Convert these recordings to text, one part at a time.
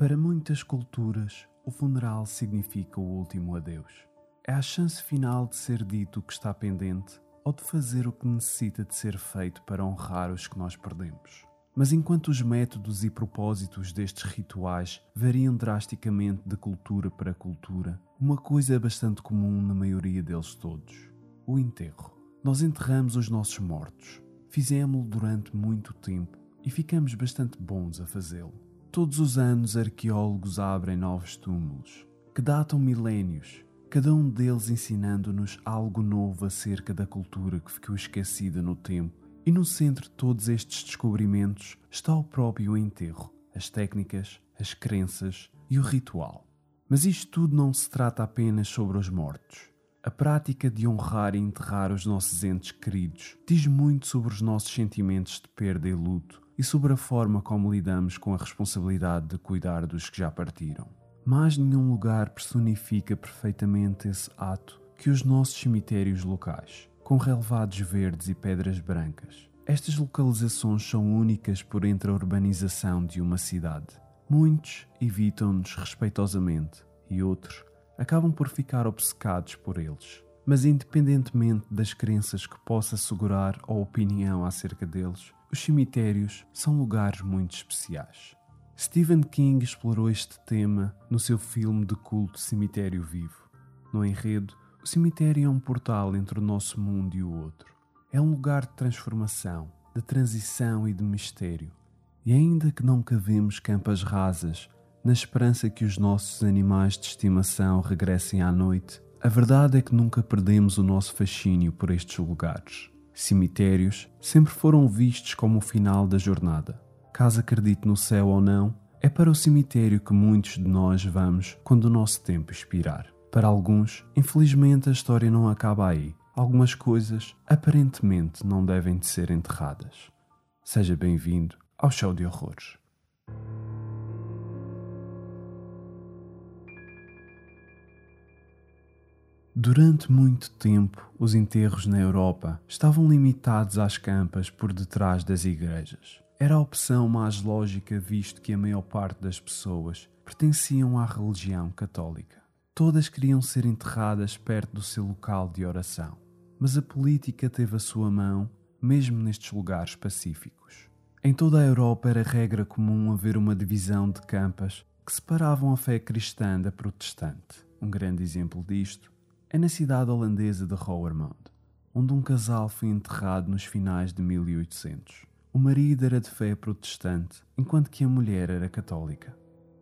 Para muitas culturas, o funeral significa o último adeus. É a chance final de ser dito o que está pendente ou de fazer o que necessita de ser feito para honrar os que nós perdemos. Mas enquanto os métodos e propósitos destes rituais variam drasticamente de cultura para cultura, uma coisa é bastante comum na maioria deles todos: o enterro. Nós enterramos os nossos mortos. Fizemos-lo durante muito tempo e ficamos bastante bons a fazê-lo. Todos os anos, arqueólogos abrem novos túmulos, que datam milénios, cada um deles ensinando-nos algo novo acerca da cultura que ficou esquecida no tempo. E no centro de todos estes descobrimentos está o próprio enterro, as técnicas, as crenças e o ritual. Mas isto tudo não se trata apenas sobre os mortos. A prática de honrar e enterrar os nossos entes queridos diz muito sobre os nossos sentimentos de perda e luto e sobre a forma como lidamos com a responsabilidade de cuidar dos que já partiram. Mas nenhum lugar personifica perfeitamente esse ato que os nossos cemitérios locais, com relevados verdes e pedras brancas. Estas localizações são únicas por entre a urbanização de uma cidade. Muitos evitam-nos respeitosamente e outros acabam por ficar obcecados por eles. Mas, independentemente das crenças que possa assegurar ou opinião acerca deles, os cemitérios são lugares muito especiais. Stephen King explorou este tema no seu filme de culto Cemitério Vivo. No enredo, o cemitério é um portal entre o nosso mundo e o outro. É um lugar de transformação, de transição e de mistério. E ainda que não cavemos campas rasas, na esperança que os nossos animais de estimação regressem à noite, a verdade é que nunca perdemos o nosso fascínio por estes lugares. Cemitérios sempre foram vistos como o final da jornada. Caso acredite no céu ou não, é para o cemitério que muitos de nós vamos quando o nosso tempo expirar. Para alguns, infelizmente, a história não acaba aí. Algumas coisas aparentemente não devem de ser enterradas. Seja bem-vindo ao show de horrores. Durante muito tempo, os enterros na Europa estavam limitados às campas por detrás das igrejas. Era a opção mais lógica, visto que a maior parte das pessoas pertenciam à religião católica. Todas queriam ser enterradas perto do seu local de oração, mas a política teve a sua mão, mesmo nestes lugares pacíficos. Em toda a Europa era regra comum haver uma divisão de campas que separavam a fé cristã da protestante. Um grande exemplo disto é na cidade holandesa de Roermond, onde um casal foi enterrado nos finais de 1800. O marido era de fé protestante, enquanto que a mulher era católica.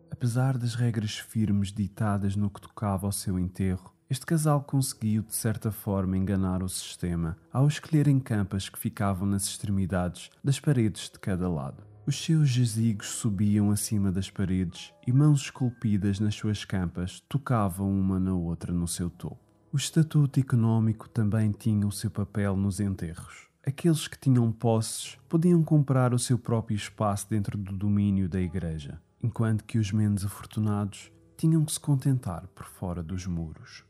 Apesar das regras firmes ditadas no que tocava ao seu enterro, este casal conseguiu, de certa forma, enganar o sistema ao escolherem campas que ficavam nas extremidades das paredes de cada lado. Os seus jazigos subiam acima das paredes e mãos esculpidas nas suas campas tocavam uma na outra no seu topo. O estatuto económico também tinha o seu papel nos enterros. Aqueles que tinham posses podiam comprar o seu próprio espaço dentro do domínio da igreja, enquanto que os menos afortunados tinham que se contentar por fora dos muros.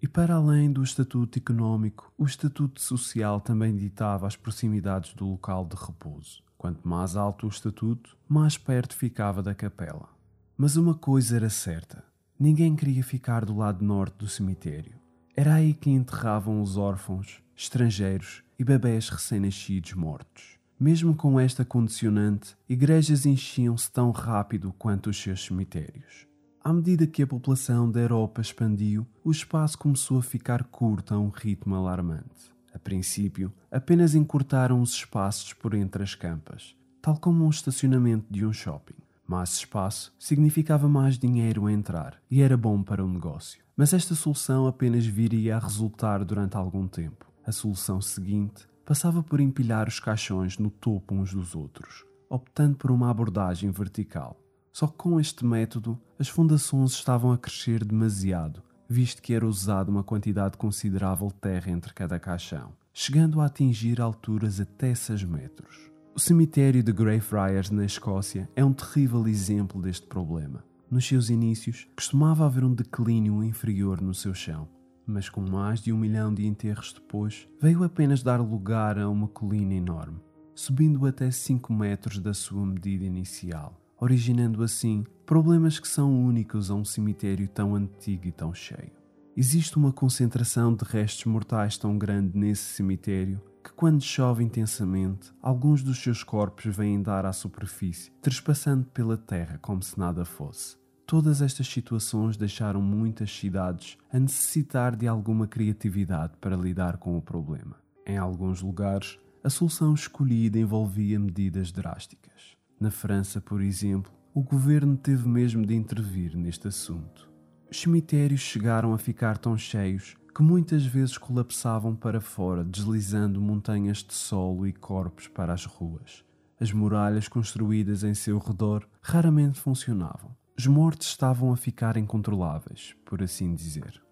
E para além do estatuto económico, o estatuto social também ditava as proximidades do local de repouso. Quanto mais alto o estatuto, mais perto ficava da capela. Mas uma coisa era certa: ninguém queria ficar do lado norte do cemitério. Era aí que enterravam os órfãos, estrangeiros e bebés recém-nascidos mortos. Mesmo com esta condicionante, igrejas enchiam-se tão rápido quanto os seus cemitérios. À medida que a população da Europa expandiu, o espaço começou a ficar curto a um ritmo alarmante. A princípio, apenas encurtaram os espaços por entre as campas, tal como um estacionamento de um shopping. Mais espaço significava mais dinheiro a entrar e era bom para o negócio. Mas esta solução apenas viria a resultar durante algum tempo. A solução seguinte passava por empilhar os caixões no topo uns dos outros, optando por uma abordagem vertical. Só que com este método, as fundações estavam a crescer demasiado, visto que era usada uma quantidade considerável de terra entre cada caixão, chegando a atingir alturas até 6 metros. O cemitério de Greyfriars, na Escócia, é um terrível exemplo deste problema. Nos seus inícios, costumava haver um declínio inferior no seu chão, mas com mais de um milhão de enterros depois, veio apenas dar lugar a uma colina enorme, subindo até 5 metros da sua medida inicial. originando assim problemas que são únicos a um cemitério tão antigo e tão cheio. Existe uma concentração de restos mortais tão grande nesse cemitério que, quando chove intensamente, alguns dos seus corpos vêm dar à superfície, trespassando pela terra como se nada fosse. Todas estas situações deixaram muitas cidades a necessitar de alguma criatividade para lidar com o problema. Em alguns lugares, a solução escolhida envolvia medidas drásticas. Na França, por exemplo, o governo teve mesmo de intervir neste assunto. Os cemitérios chegaram a ficar tão cheios que muitas vezes colapsavam para fora, deslizando montanhas de solo e corpos para as ruas. As muralhas construídas em seu redor raramente funcionavam. Os mortos estavam a ficar incontroláveis, por assim dizer.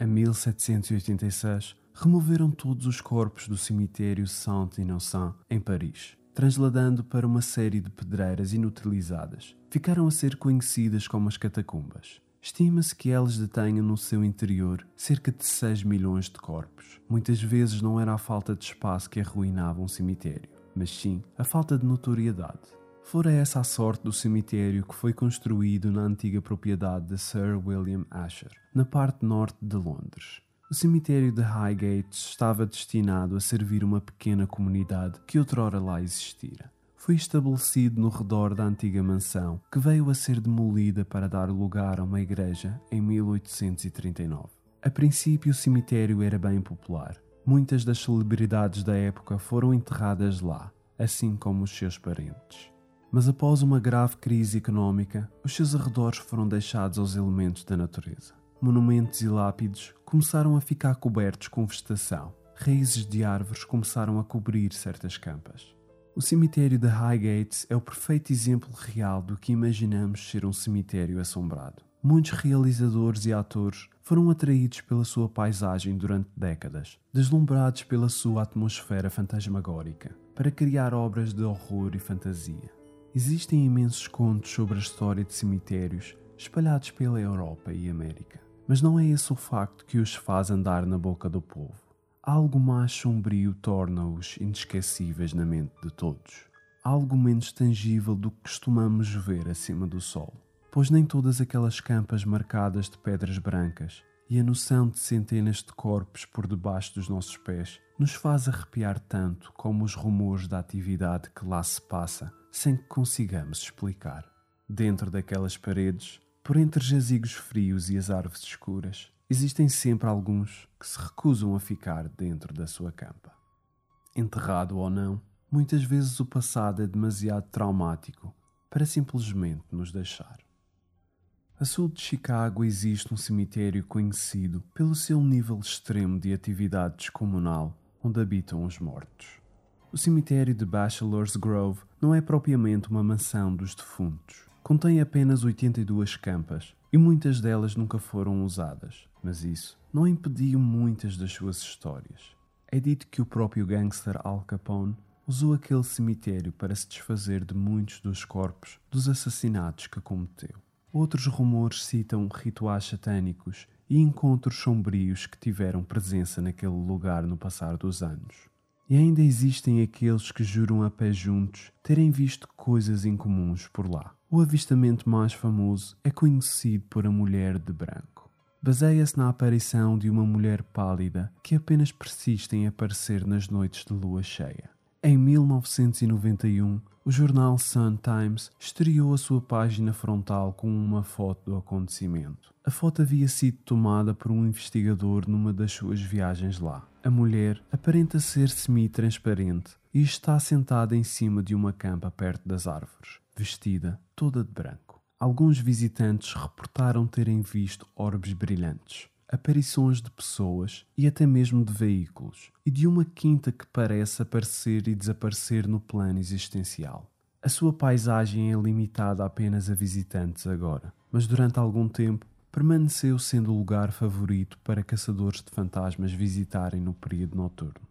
Em 1786, removeram todos os corpos do cemitério Saint-Innocent, em Paris, transladando para uma série de pedreiras inutilizadas. Ficaram a ser conhecidas como as catacumbas. Estima-se que elas detenham no seu interior cerca de 6 milhões de corpos. Muitas vezes não era a falta de espaço que arruinava um cemitério, mas sim a falta de notoriedade. Fora essa a sorte do cemitério que foi construído na antiga propriedade de Sir William Asher, na parte norte de Londres. O cemitério de Highgate estava destinado a servir uma pequena comunidade que outrora lá existira foi estabelecido no redor da antiga mansão, que veio a ser demolida para dar lugar a uma igreja em 1839. A princípio, o cemitério era bem popular. Muitas das celebridades da época foram enterradas lá, assim como os seus parentes. Mas após uma grave crise económica, os seus arredores foram deixados aos elementos da natureza. Monumentos e lápides começaram a ficar cobertos com vegetação. Raízes de árvores começaram a cobrir certas campas. O cemitério de Highgate é o perfeito exemplo real do que imaginamos ser um cemitério assombrado. Muitos realizadores e atores foram atraídos pela sua paisagem durante décadas, deslumbrados pela sua atmosfera fantasmagórica, para criar obras de horror e fantasia. Existem imensos contos sobre a história de cemitérios espalhados pela Europa e América, mas não é esse o facto que os faz andar na boca do povo algo mais sombrio torna-os inesquecíveis na mente de todos. Algo menos tangível do que costumamos ver acima do sol, pois nem todas aquelas campas marcadas de pedras brancas e a noção de centenas de corpos por debaixo dos nossos pés nos faz arrepiar tanto como os rumores da atividade que lá se passa, sem que consigamos explicar. Dentro daquelas paredes, por entre jazigos frios e as árvores escuras, existem sempre alguns que se recusam a ficar dentro da sua campa. Enterrado ou não, muitas vezes o passado é demasiado traumático para simplesmente nos deixar. A sul de Chicago existe um cemitério conhecido pelo seu nível extremo de atividade descomunal onde habitam os mortos. O cemitério de Bachelor's Grove não é propriamente uma mansão dos defuntos. Contém apenas 82 campas e muitas delas nunca foram usadas, mas isso não impediu muitas das suas histórias. É dito que o próprio gangster Al Capone usou aquele cemitério para se desfazer de muitos dos corpos dos assassinatos que cometeu. Outros rumores citam rituais satânicos e encontros sombrios que tiveram presença naquele lugar no passar dos anos. E ainda existem aqueles que juram a pé juntos terem visto coisas incomuns por lá. O avistamento mais famoso é conhecido por a mulher de branco. Baseia-se na aparição de uma mulher pálida que apenas persiste em aparecer nas noites de lua cheia. Em 1991, o jornal Sun Times estreou a sua página frontal com uma foto do acontecimento. A foto havia sido tomada por um investigador numa das suas viagens lá. A mulher aparenta ser semi-transparente e está sentada em cima de uma campa perto das árvores, vestida toda de branco. Alguns visitantes reportaram terem visto orbes brilhantes, aparições de pessoas e até mesmo de veículos, e de uma quinta que parece aparecer e desaparecer no plano existencial. A sua paisagem é limitada apenas a visitantes agora, mas durante algum tempo permaneceu sendo o lugar favorito para caçadores de fantasmas visitarem no período noturno.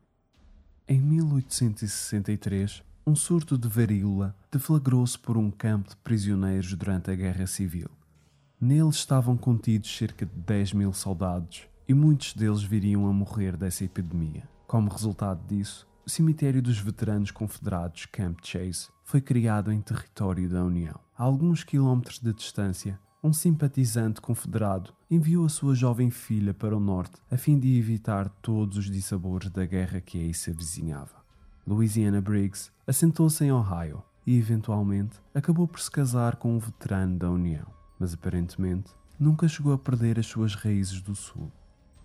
Em 1863, um surto de varíola deflagrou-se por um campo de prisioneiros durante a Guerra Civil. Nele estavam contidos cerca de 10 mil soldados e muitos deles viriam a morrer dessa epidemia. Como resultado disso, o cemitério dos veteranos confederados Camp Chase foi criado em território da União. A alguns quilómetros de distância, um simpatizante confederado enviou a sua jovem filha para o norte a fim de evitar todos os dissabores da guerra que aí se avizinhava. Louisiana Briggs assentou-se em Ohio e, eventualmente, acabou por se casar com um veterano da União, mas aparentemente nunca chegou a perder as suas raízes do Sul.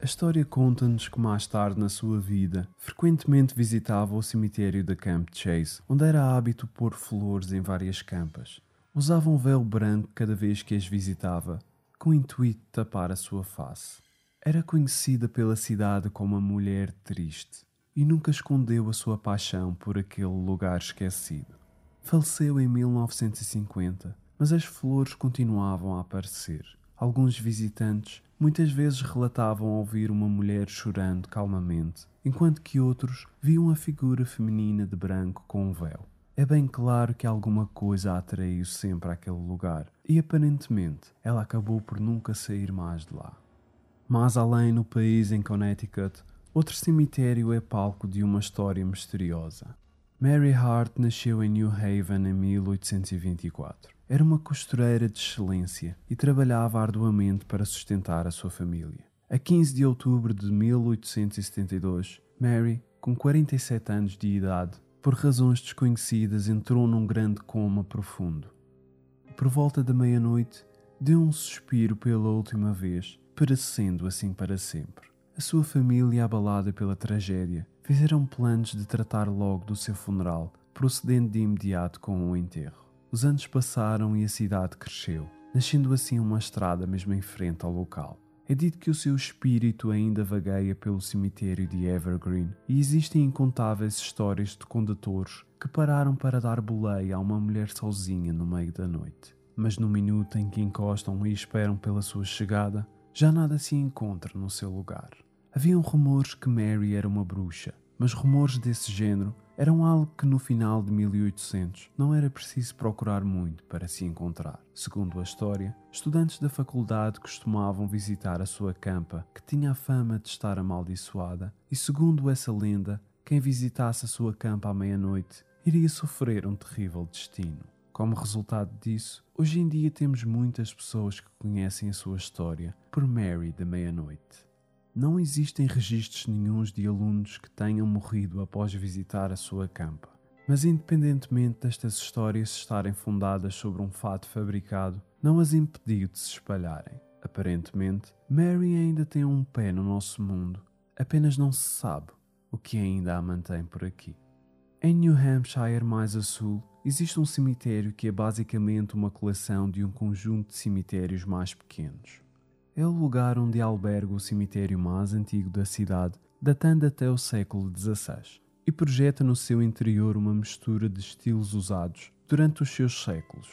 A história conta-nos que mais tarde na sua vida frequentemente visitava o cemitério da Camp Chase, onde era hábito pôr flores em várias campas, Usava um véu branco cada vez que as visitava, com o intuito de tapar a sua face. Era conhecida pela cidade como uma mulher triste e nunca escondeu a sua paixão por aquele lugar esquecido. Faleceu em 1950, mas as flores continuavam a aparecer. Alguns visitantes muitas vezes relatavam ouvir uma mulher chorando calmamente, enquanto que outros viam a figura feminina de branco com um véu. É bem claro que alguma coisa a atraiu sempre àquele lugar e aparentemente ela acabou por nunca sair mais de lá. Mas além no país em Connecticut, outro cemitério é palco de uma história misteriosa. Mary Hart nasceu em New Haven em 1824. Era uma costureira de excelência e trabalhava arduamente para sustentar a sua família. A 15 de outubro de 1872, Mary, com 47 anos de idade, por razões desconhecidas, entrou num grande coma profundo. Por volta da meia-noite, deu um suspiro pela última vez, perecendo assim para sempre. A sua família, abalada pela tragédia, fizeram planos de tratar logo do seu funeral, procedendo de imediato com o enterro. Os anos passaram e a cidade cresceu, nascendo assim uma estrada mesmo em frente ao local. É dito que o seu espírito ainda vagueia pelo cemitério de Evergreen e existem incontáveis histórias de condutores que pararam para dar boleia a uma mulher sozinha no meio da noite. Mas no minuto em que encostam e esperam pela sua chegada, já nada se encontra no seu lugar. Haviam rumores que Mary era uma bruxa, mas rumores desse género eram algo que no final de 1800 não era preciso procurar muito para se encontrar. Segundo a história, estudantes da faculdade costumavam visitar a sua campa, que tinha a fama de estar amaldiçoada, e segundo essa lenda, quem visitasse a sua campa à meia-noite iria sofrer um terrível destino. Como resultado disso, hoje em dia temos muitas pessoas que conhecem a sua história por Mary da meia-noite. Não existem registros nenhums de alunos que tenham morrido após visitar a sua campa. Mas, independentemente destas histórias estarem fundadas sobre um fato fabricado, não as impediu de se espalharem. Aparentemente, Mary ainda tem um pé no nosso mundo, apenas não se sabe o que ainda a mantém por aqui. Em New Hampshire, mais a sul, existe um cemitério que é basicamente uma coleção de um conjunto de cemitérios mais pequenos é o lugar onde alberga o cemitério mais antigo da cidade, datando até o século XVI, e projeta no seu interior uma mistura de estilos usados durante os seus séculos.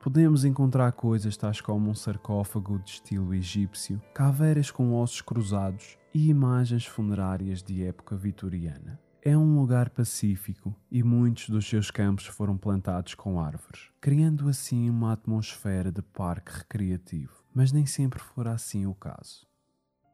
Podemos encontrar coisas tais como um sarcófago de estilo egípcio, caveiras com ossos cruzados e imagens funerárias de época vitoriana. É um lugar pacífico e muitos dos seus campos foram plantados com árvores, criando assim uma atmosfera de parque recreativo. Mas nem sempre fora assim o caso.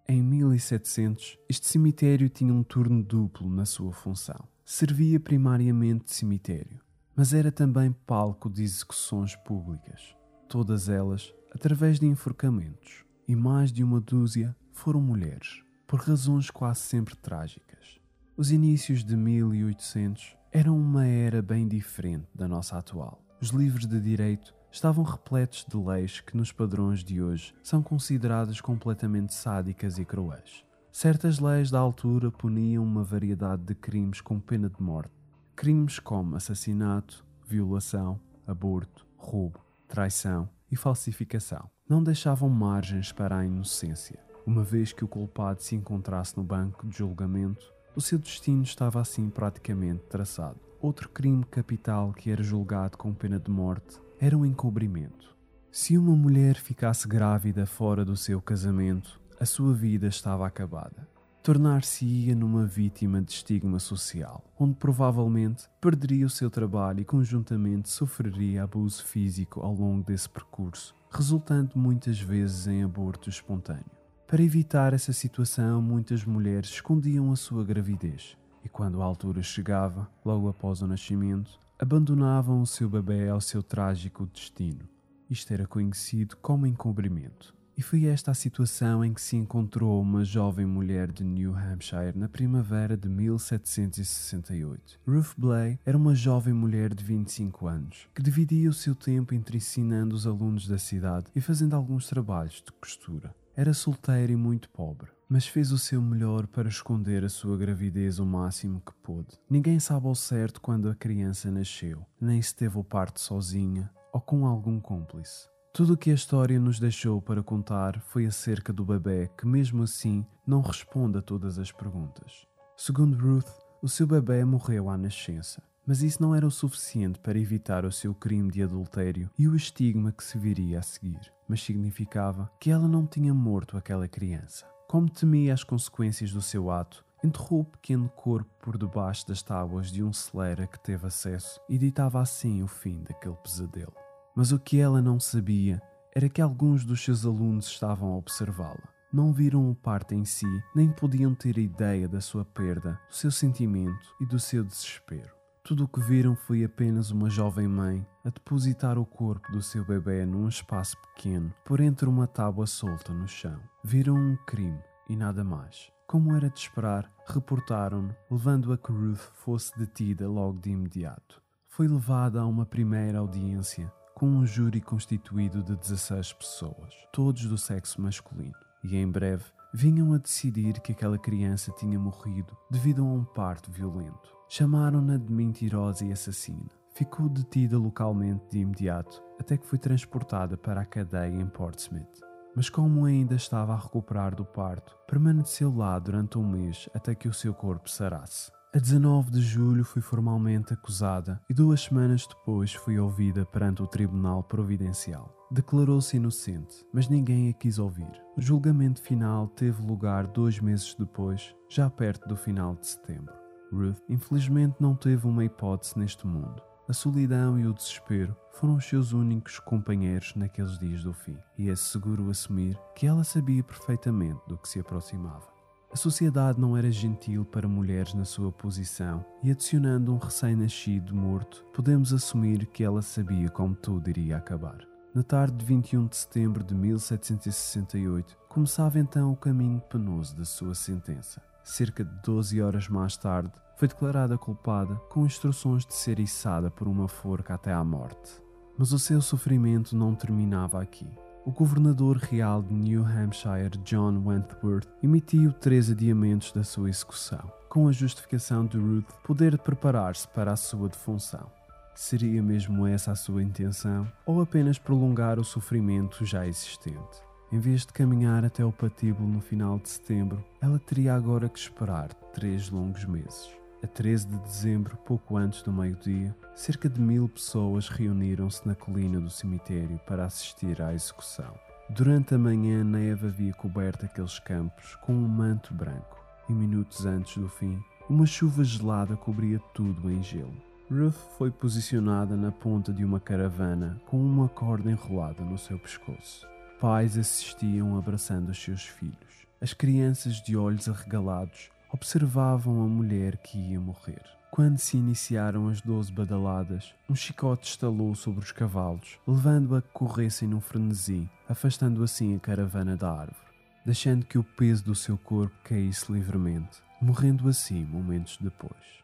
Em 1700, este cemitério tinha um turno duplo na sua função. Servia primariamente de cemitério, mas era também palco de execuções públicas, todas elas através de enforcamentos, e mais de uma dúzia foram mulheres, por razões quase sempre trágicas. Os inícios de 1800 eram uma era bem diferente da nossa atual. Os livros de direito estavam repletos de leis que, nos padrões de hoje, são consideradas completamente sádicas e cruéis. Certas leis da altura puniam uma variedade de crimes com pena de morte. Crimes como assassinato, violação, aborto, roubo, traição e falsificação. Não deixavam margens para a inocência. Uma vez que o culpado se encontrasse no banco de julgamento, o seu destino estava assim praticamente traçado. Outro crime capital que era julgado com pena de morte era o encobrimento. Se uma mulher ficasse grávida fora do seu casamento, a sua vida estava acabada. Tornar-se-ia numa vítima de estigma social, onde provavelmente perderia o seu trabalho e conjuntamente sofreria abuso físico ao longo desse percurso, resultando muitas vezes em aborto espontâneo. Para evitar essa situação, muitas mulheres escondiam a sua gravidez e quando a altura chegava, logo após o nascimento, abandonavam o seu bebê ao seu trágico destino. Isto era conhecido como encobrimento. E foi esta a situação em que se encontrou uma jovem mulher de New Hampshire na primavera de 1768. Ruth Blay era uma jovem mulher de 25 anos que dividia o seu tempo entre ensinando os alunos da cidade e fazendo alguns trabalhos de costura. Era solteira e muito pobre, mas fez o seu melhor para esconder a sua gravidez o máximo que pôde. Ninguém sabe ao certo quando a criança nasceu, nem se teve o parto sozinha ou com algum cúmplice. Tudo o que a história nos deixou para contar foi acerca do bebê que, mesmo assim, não responde a todas as perguntas. Segundo Ruth, o seu bebê morreu à nascença, mas isso não era o suficiente para evitar o seu crime de adultério e o estigma que se viria a seguir, mas significava que ela não tinha morto aquela criança. Como temia as consequências do seu ato, enterrou o pequeno corpo por debaixo das tábuas de um celeiro a que teve acesso e ditava assim o fim daquele pesadelo. Mas o que ela não sabia era que alguns dos seus alunos estavam a observá-la. Não viram o parto em si, nem podiam ter ideia da sua perda, do seu sentimento e do seu desespero. Tudo o que viram foi apenas uma jovem mãe a depositar o corpo do seu bebê num espaço pequeno, por entre uma tábua solta no chão. Viram um crime e nada mais. Como era de esperar, reportaram-no, levando a que Ruth fosse detida logo de imediato. Foi levada a uma primeira audiência com um júri constituído de 16 pessoas, todos do sexo masculino, e em breve vinham a decidir que aquela criança tinha morrido devido a um parto violento. Chamaram-na de mentirosa e assassina. Ficou detida localmente de imediato até que foi transportada para a cadeia em Portsmouth. Mas como ainda estava a recuperar do parto, permaneceu lá durante um mês até que o seu corpo sarasse. A 19 de julho fui formalmente acusada e duas semanas depois fui ouvida perante o Tribunal Providencial. Declarou-se inocente, mas ninguém a quis ouvir. O julgamento final teve lugar dois meses depois, já perto do final de setembro. Ruth, infelizmente, não teve uma hipótese neste mundo. A solidão e o desespero foram os seus únicos companheiros naqueles dias do fim, e é seguro assumir que ela sabia perfeitamente do que se aproximava. A sociedade não era gentil para mulheres na sua posição, e adicionando um recém-nascido morto, podemos assumir que ela sabia como tudo iria acabar. Na tarde de 21 de setembro de 1768, começava então o caminho penoso da sua sentença. Cerca de 12 horas mais tarde, foi declarada culpada com instruções de ser içada por uma forca até à morte. Mas o seu sofrimento não terminava aqui o governador real de New Hampshire, John Wentworth, emitiu três adiamentos da sua execução, com a justificação de Ruth poder preparar-se para a sua defunção. Seria mesmo essa a sua intenção, ou apenas prolongar o sofrimento já existente? Em vez de caminhar até o patíbulo no final de setembro, ela teria agora que esperar três longos meses. A 13 de dezembro, pouco antes do meio-dia, cerca de mil pessoas reuniram-se na colina do cemitério para assistir à execução. Durante a manhã, neve havia coberto aqueles campos com um manto branco, e minutos antes do fim, uma chuva gelada cobria tudo em gelo. Ruth foi posicionada na ponta de uma caravana com uma corda enrolada no seu pescoço. Pais assistiam abraçando os seus filhos. As crianças de olhos arregalados observavam a mulher que ia morrer. Quando se iniciaram as doze badaladas, um chicote estalou sobre os cavalos, levando-a que corressem num frenesi, afastando assim a caravana da árvore, deixando que o peso do seu corpo caísse livremente, morrendo assim momentos depois.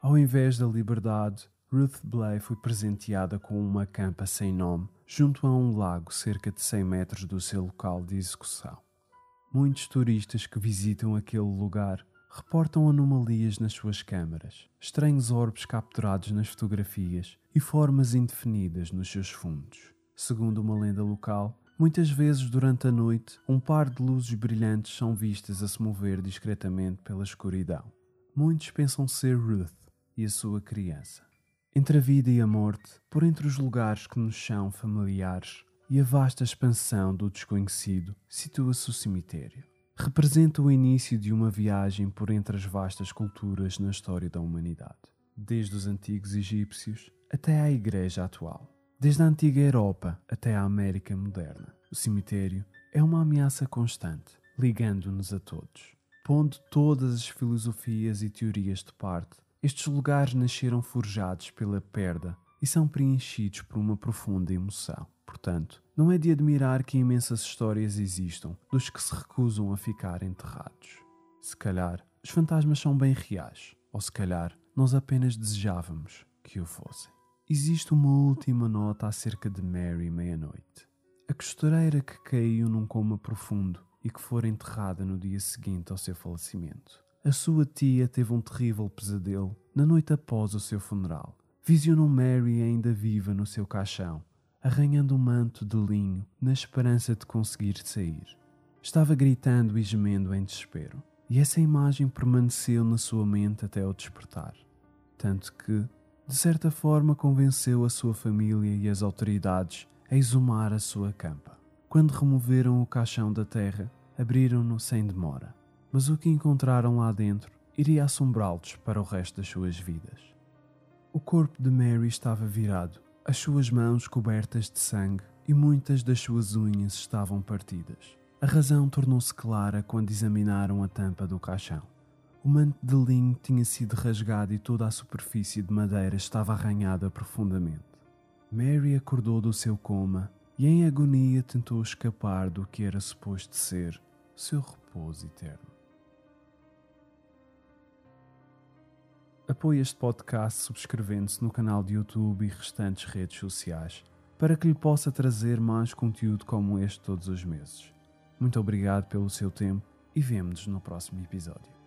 Ao invés da liberdade, Ruth Blay foi presenteada com uma campa sem nome, junto a um lago cerca de 100 metros do seu local de execução. Muitos turistas que visitam aquele lugar reportam anomalias nas suas câmaras, estranhos orbes capturados nas fotografias e formas indefinidas nos seus fundos. Segundo uma lenda local, muitas vezes durante a noite, um par de luzes brilhantes são vistas a se mover discretamente pela escuridão. Muitos pensam ser Ruth e a sua criança. Entre a vida e a morte, por entre os lugares que nos são familiares e a vasta expansão do desconhecido, situa-se o cemitério representa o início de uma viagem por entre as vastas culturas na história da humanidade, desde os antigos egípcios até à Igreja atual, desde a antiga Europa até à América moderna. O cemitério é uma ameaça constante, ligando-nos a todos. Pondo todas as filosofias e teorias de parte, estes lugares nasceram forjados pela perda e são preenchidos por uma profunda emoção. Portanto, não é de admirar que imensas histórias existam dos que se recusam a ficar enterrados. Se calhar, os fantasmas são bem reais, ou se calhar, nós apenas desejávamos que o fossem. Existe uma última nota acerca de Mary Meia-Noite. A costureira que caiu num coma profundo e que fora enterrada no dia seguinte ao seu falecimento. A sua tia teve um terrível pesadelo na noite após o seu funeral. Visionou Mary ainda viva no seu caixão, arranhando um manto de linho na esperança de conseguir sair. Estava gritando e gemendo em desespero, e essa imagem permaneceu na sua mente até ao despertar. Tanto que, de certa forma, convenceu a sua família e as autoridades a exumar a sua campa. Quando removeram o caixão da terra, abriram-no sem demora. Mas o que encontraram lá dentro iria assombrá-los para o resto das suas vidas. O corpo de Mary estava virado as suas mãos cobertas de sangue e muitas das suas unhas estavam partidas. A razão tornou-se clara quando examinaram a tampa do caixão. O manto de linho tinha sido rasgado e toda a superfície de madeira estava arranhada profundamente. Mary acordou do seu coma e, em agonia, tentou escapar do que era suposto ser seu repouso eterno. Apoie este podcast subscrevendo-se no canal de YouTube e restantes redes sociais para que lhe possa trazer mais conteúdo como este todos os meses. Muito obrigado pelo seu tempo e vemo-nos no próximo episódio.